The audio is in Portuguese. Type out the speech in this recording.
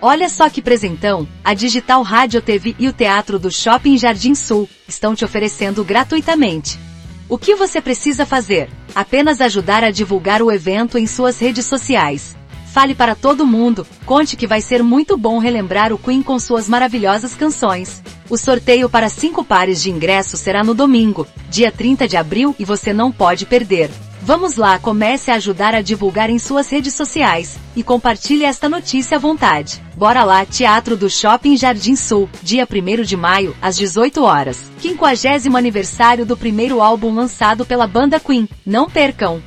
Olha só que presentão! A Digital Rádio TV e o Teatro do Shopping Jardim Sul estão te oferecendo gratuitamente. O que você precisa fazer? Apenas ajudar a divulgar o evento em suas redes sociais. Fale para todo mundo, conte que vai ser muito bom relembrar o Queen com suas maravilhosas canções. O sorteio para cinco pares de ingressos será no domingo, dia 30 de abril, e você não pode perder. Vamos lá, comece a ajudar a divulgar em suas redes sociais e compartilhe esta notícia à vontade. Bora lá, Teatro do Shopping Jardim Sul, dia 1 de maio, às 18 horas. 50 aniversário do primeiro álbum lançado pela banda Queen. Não percam!